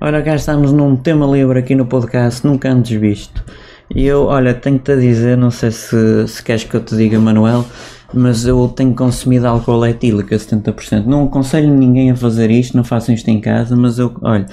Ora, cá estamos num tema livre aqui no podcast, nunca antes visto. E eu, olha, tenho-te a dizer, não sei se, se queres que eu te diga, Manuel, mas eu tenho consumido álcool etílico a 70%. Não aconselho ninguém a fazer isto, não façam isto em casa, mas eu, olha,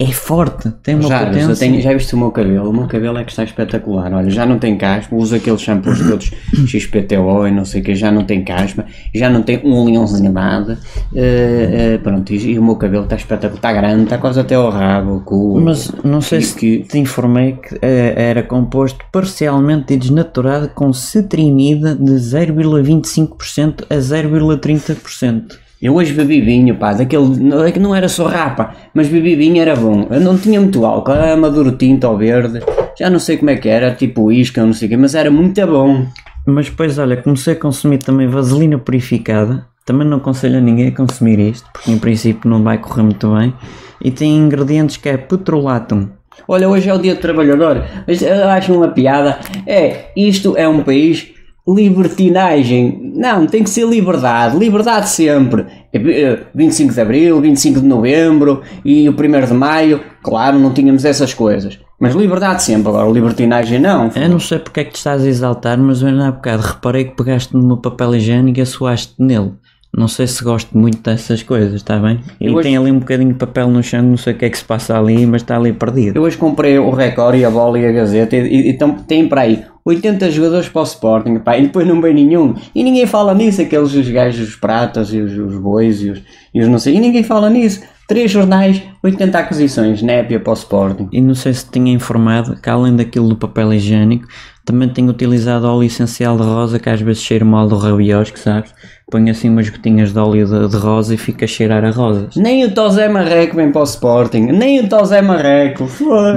é forte, tem uma Já, potência. tenho- já viste o meu cabelo? O meu cabelo é que está espetacular. Olha, já não tem caspa, uso aqueles shampoos todos XPTO e não sei o que, já não tem caspa, já não tem um leãozinho nada. Eh, eh, pronto, e, e o meu cabelo está espetacular, está grande, está quase até ao rabo, o cu. Mas não sei se que- te informei que eh, era composto parcialmente e desnaturado com cetrimida de 0,25% a 0,30%. Eu hoje bebi vinho, pá, daquele. não- É que não era só rapa, mas bebi vinho era bom. Eu não tinha muito álcool, era maduro tinto ou verde, já não sei como é que era, tipo isca, não sei o quê, mas era muito bom. Mas depois, olha, comecei a consumir também vaselina purificada. Também não aconselho a ninguém a consumir isto, porque em princípio não vai correr muito bem. E tem ingredientes que é petrolatum. Olha, hoje é o dia do trabalhador. Mas Eu acho uma piada. É, isto é um país libertinagem. Não, tem que ser liberdade. Liberdade sempre. É, eh, 25 de Abril, 25 de Novembro e o 1 de Maio. Claro, não tínhamos essas coisas. Mas liberdade sempre. Agora, libertinagem não. Eu não sei porque é que te estás a exaltar, mas eu há bocado reparei que pegaste no meu papel higiênico e assoaste nele. Não sei se gosto muito dessas coisas, está bem? E Eu tem ali um bocadinho de papel no chão, não sei o que é que se passa ali, mas está ali perdido. Eu hoje comprei o Record e a Bola e a Gazeta e, e, então tem para aí 80 jogadores para o Sporting pá, e depois não vem nenhum. E ninguém fala nisso, aqueles os gajos, os pratas e os, os bois e os, e os não sei. E ninguém fala nisso. Três jornais, 80 aquisições, népia para o Sporting. E não sei se tinha informado que além daquilo do papel higiênico, também tenho utilizado óleo essencial de rosa que às vezes cheira mal do rabiosque, sabes? Ponho assim umas gotinhas de óleo de, de rosa e fica a cheirar a rosas. Nem o Tosé Marreco vem para o Sporting. Nem o Tosé Marreco.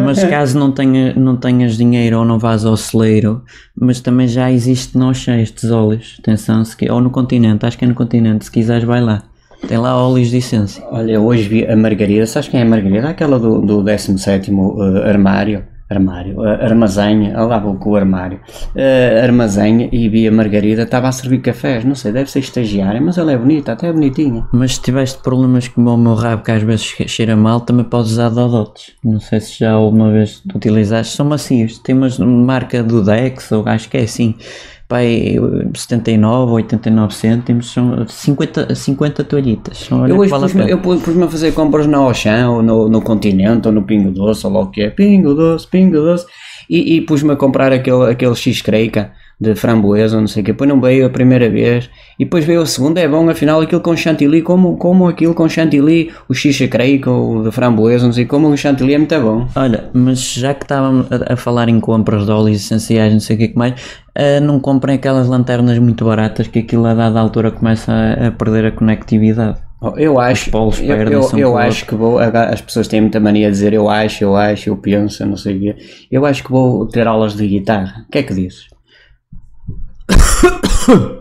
Mas caso não, tenha, não tenhas dinheiro ou não vás ao celeiro, mas também já existe nós estes óleos. Atenção, se, ou no continente, acho que é no continente, se quiseres vai lá. Tem lá óleos de essência. Olha, hoje vi a Margarida, sabes quem é a Margarida? Aquela do, do 17 uh, armário, armário, uh, armazém, lá vou com o armário, uh, armazém e a Margarida, estava a servir cafés, não sei, deve ser estagiária, mas ela é bonita, até é bonitinha. Mas se tiveste problemas como o meu rabo, que às vezes che- cheira mal, também podes usar Dodotes. Não sei se já alguma vez utilizaste. São macios. Tem uma marca do Dex, ou acho que é assim. Pai, 79 ou 89 cêntimos, são 50, 50 toalhitas. Eu hoje vale pus-me pena. eu pu- pus-me a fazer compras na Auchan, ou no, no Continente, ou no Pingo Doce, ou lá o que é, Pingo Doce, Pingo Doce, e, e pus-me a comprar aquele, aquele X-Creica de framboesa, não sei o que, depois não veio a primeira vez, e depois veio a segunda, é bom, afinal aquilo com chantilly, como, como aquilo com chantilly, o X-Creica, o de framboesa, não sei, como o chantilly é muito bom. Olha, mas já que estávamos a, a falar em compras de óleos essenciais, não sei o que, mais, ah, não comprem aquelas lanternas muito baratas que aquilo a dada altura começa a, a perder a conectividade. Eu acho, eu, eu, eu acho que vou, as pessoas têm muita mania de dizer eu acho, eu acho, eu penso, não sei o quê, eu acho que vou ter aulas de guitarra, o que é que dizes?